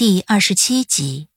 第二十七集，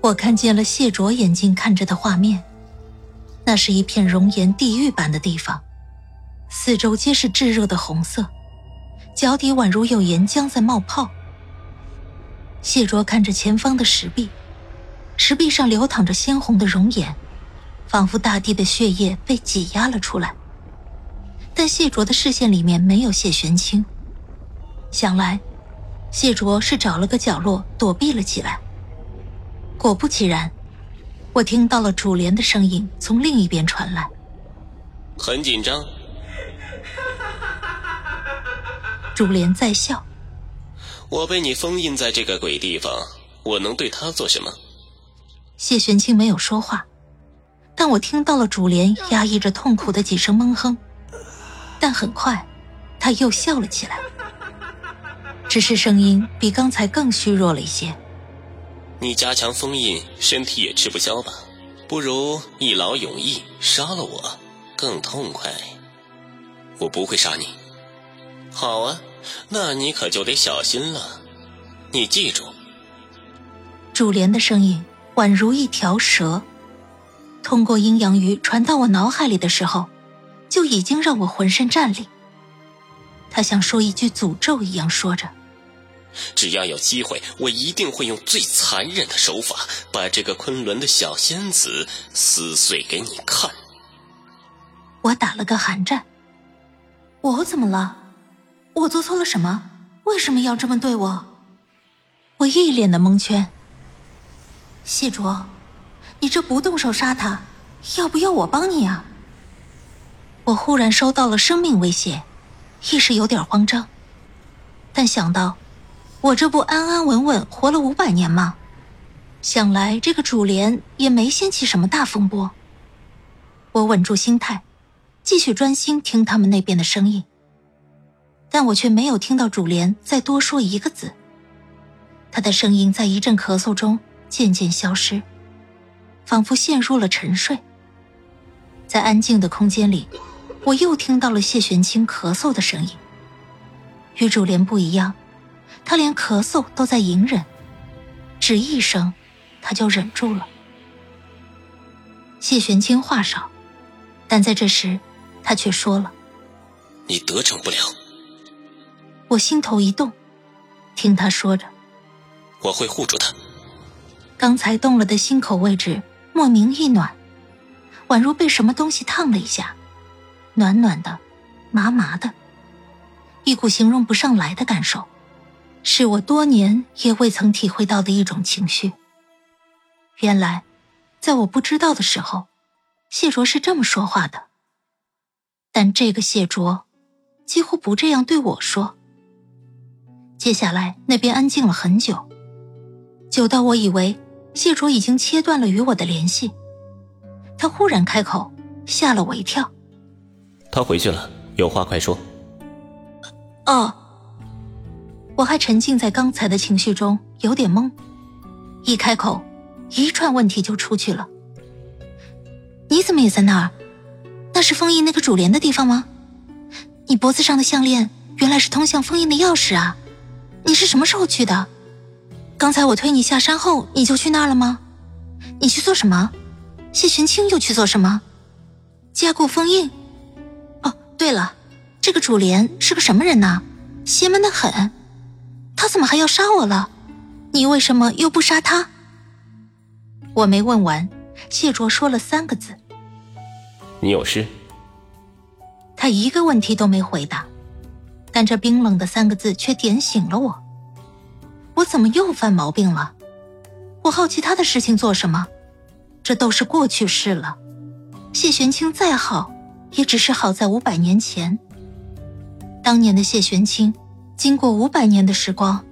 我看见了谢卓眼睛看着的画面，那是一片熔岩地狱般的地方，四周皆是炙热的红色，脚底宛如有岩浆在冒泡。谢卓看着前方的石壁，石壁上流淌着鲜红的熔岩，仿佛大地的血液被挤压了出来。但谢卓的视线里面没有谢玄清，想来。谢卓是找了个角落躲避了起来。果不其然，我听到了主莲的声音从另一边传来。很紧张。主莲在笑。我被你封印在这个鬼地方，我能对他做什么？谢玄清没有说话，但我听到了主莲压抑着痛苦的几声闷哼。但很快，他又笑了起来。只是声音比刚才更虚弱了一些。你加强封印，身体也吃不消吧？不如一劳永逸，杀了我，更痛快。我不会杀你。好啊，那你可就得小心了。你记住。主莲的声音宛如一条蛇，通过阴阳鱼传到我脑海里的时候，就已经让我浑身战栗。他像说一句诅咒一样说着：“只要有机会，我一定会用最残忍的手法，把这个昆仑的小仙子撕碎给你看。”我打了个寒战。我怎么了？我做错了什么？为什么要这么对我？我一脸的蒙圈。谢卓，你这不动手杀他，要不要我帮你啊？我忽然收到了生命威胁。一时有点慌张，但想到我这不安安稳稳活了五百年吗？想来这个主莲也没掀起什么大风波。我稳住心态，继续专心听他们那边的声音。但我却没有听到主莲再多说一个字。他的声音在一阵咳嗽中渐渐消失，仿佛陷入了沉睡。在安静的空间里。我又听到了谢玄清咳嗽的声音。与主莲不一样，他连咳嗽都在隐忍，只一声，他就忍住了。谢玄清话少，但在这时，他却说了：“你得逞不了。”我心头一动，听他说着：“我会护住他。”刚才动了的心口位置莫名一暖，宛如被什么东西烫了一下。暖暖的，麻麻的，一股形容不上来的感受，是我多年也未曾体会到的一种情绪。原来，在我不知道的时候，谢卓是这么说话的。但这个谢卓，几乎不这样对我说。接下来，那边安静了很久，久到我以为谢卓已经切断了与我的联系。他忽然开口，吓了我一跳。他回去了，有话快说。哦，我还沉浸在刚才的情绪中，有点懵。一开口，一串问题就出去了。你怎么也在那儿？那是封印那个主帘的地方吗？你脖子上的项链原来是通向封印的钥匙啊！你是什么时候去的？刚才我推你下山后，你就去那儿了吗？你去做什么？谢玄清又去做什么？加固封印？哦对了，这个主帘是个什么人呢？邪门的很，他怎么还要杀我了？你为什么又不杀他？我没问完，谢卓说了三个字：“你有事。”他一个问题都没回答，但这冰冷的三个字却点醒了我。我怎么又犯毛病了？我好奇他的事情做什么？这都是过去式了。谢玄清再好。也只是好在五百年前，当年的谢玄清经过五百年的时光，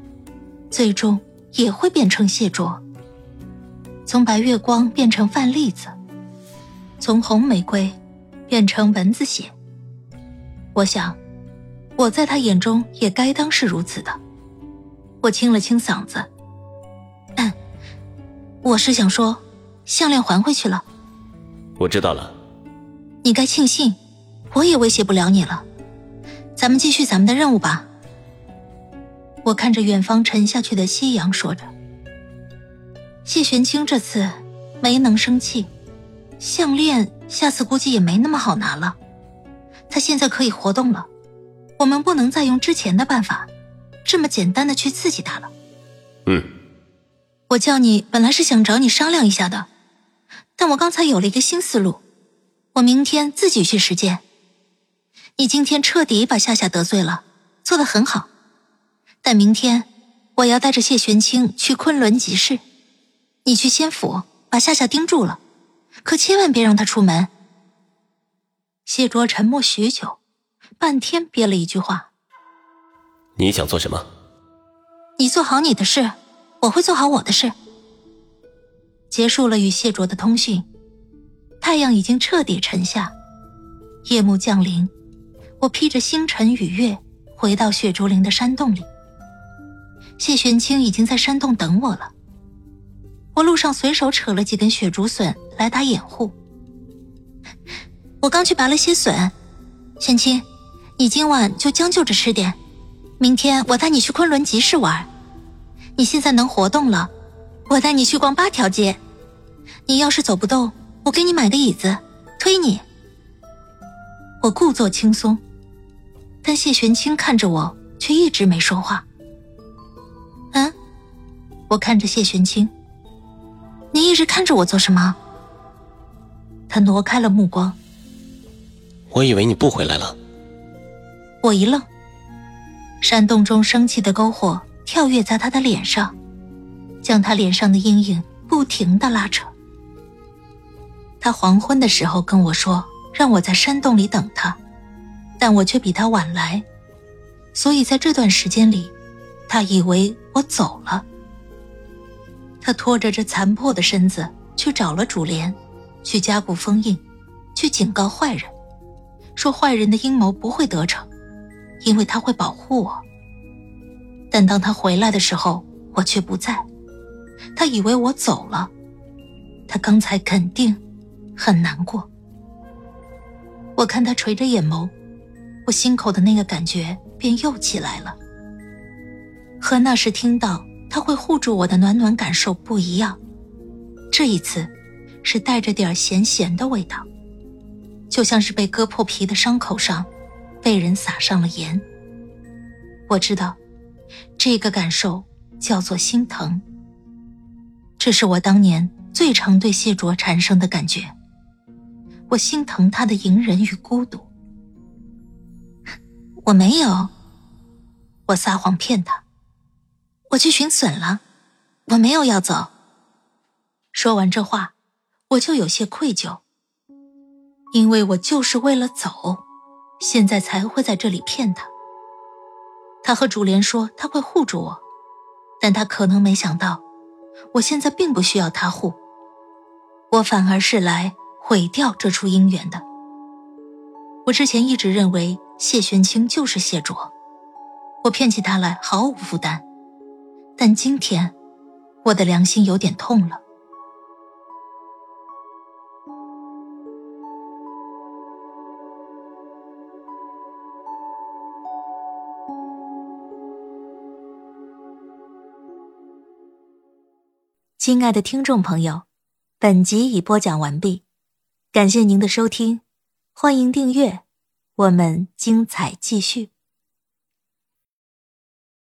最终也会变成谢卓。从白月光变成范栗子，从红玫瑰变成蚊子血。我想，我在他眼中也该当是如此的。我清了清嗓子，嗯，我是想说，项链还回去了。我知道了。你该庆幸，我也威胁不了你了。咱们继续咱们的任务吧。我看着远方沉下去的夕阳，说着。谢玄清这次没能生气，项链下次估计也没那么好拿了。他现在可以活动了，我们不能再用之前的办法，这么简单的去刺激他了。嗯，我叫你本来是想找你商量一下的，但我刚才有了一个新思路，我明天自己去实践。你今天彻底把夏夏得罪了，做得很好，但明天我要带着谢玄清去昆仑集市。你去仙府把夏夏盯住了，可千万别让他出门。谢卓沉默许久，半天憋了一句话：“你想做什么？”“你做好你的事，我会做好我的事。”结束了与谢卓的通讯，太阳已经彻底沉下，夜幕降临。我披着星辰与月回到雪竹林的山洞里，谢玄清已经在山洞等我了。我路上随手扯了几根雪竹笋来打掩护。我刚去拔了些笋，玄清，你今晚就将就着吃点，明天我带你去昆仑集市玩。你现在能活动了，我带你去逛八条街。你要是走不动，我给你买个椅子推你。我故作轻松，但谢玄清看着我，却一直没说话。嗯，我看着谢玄清。你一直看着我做什么？他挪开了目光。我以为你不回来了。我一愣。山洞中生气的篝火跳跃在他的脸上，将他脸上的阴影不停的拉扯。他黄昏的时候跟我说，让我在山洞里等他，但我却比他晚来，所以在这段时间里，他以为我走了。他拖着这残破的身子去找了主莲，去加固封印，去警告坏人，说坏人的阴谋不会得逞，因为他会保护我。但当他回来的时候，我却不在，他以为我走了，他刚才肯定很难过。我看他垂着眼眸，我心口的那个感觉便又起来了，和那时听到。他会护住我的暖暖感受不一样，这一次是带着点咸咸的味道，就像是被割破皮的伤口上被人撒上了盐。我知道，这个感受叫做心疼。这是我当年最常对谢卓产生的感觉，我心疼他的隐忍与孤独。我没有，我撒谎骗他。我去寻笋了，我没有要走。说完这话，我就有些愧疚，因为我就是为了走，现在才会在这里骗他。他和主莲说他会护住我，但他可能没想到，我现在并不需要他护，我反而是来毁掉这出姻缘的。我之前一直认为谢玄清就是谢卓，我骗起他来毫无负担。但今天，我的良心有点痛了。亲爱的听众朋友，本集已播讲完毕，感谢您的收听，欢迎订阅，我们精彩继续。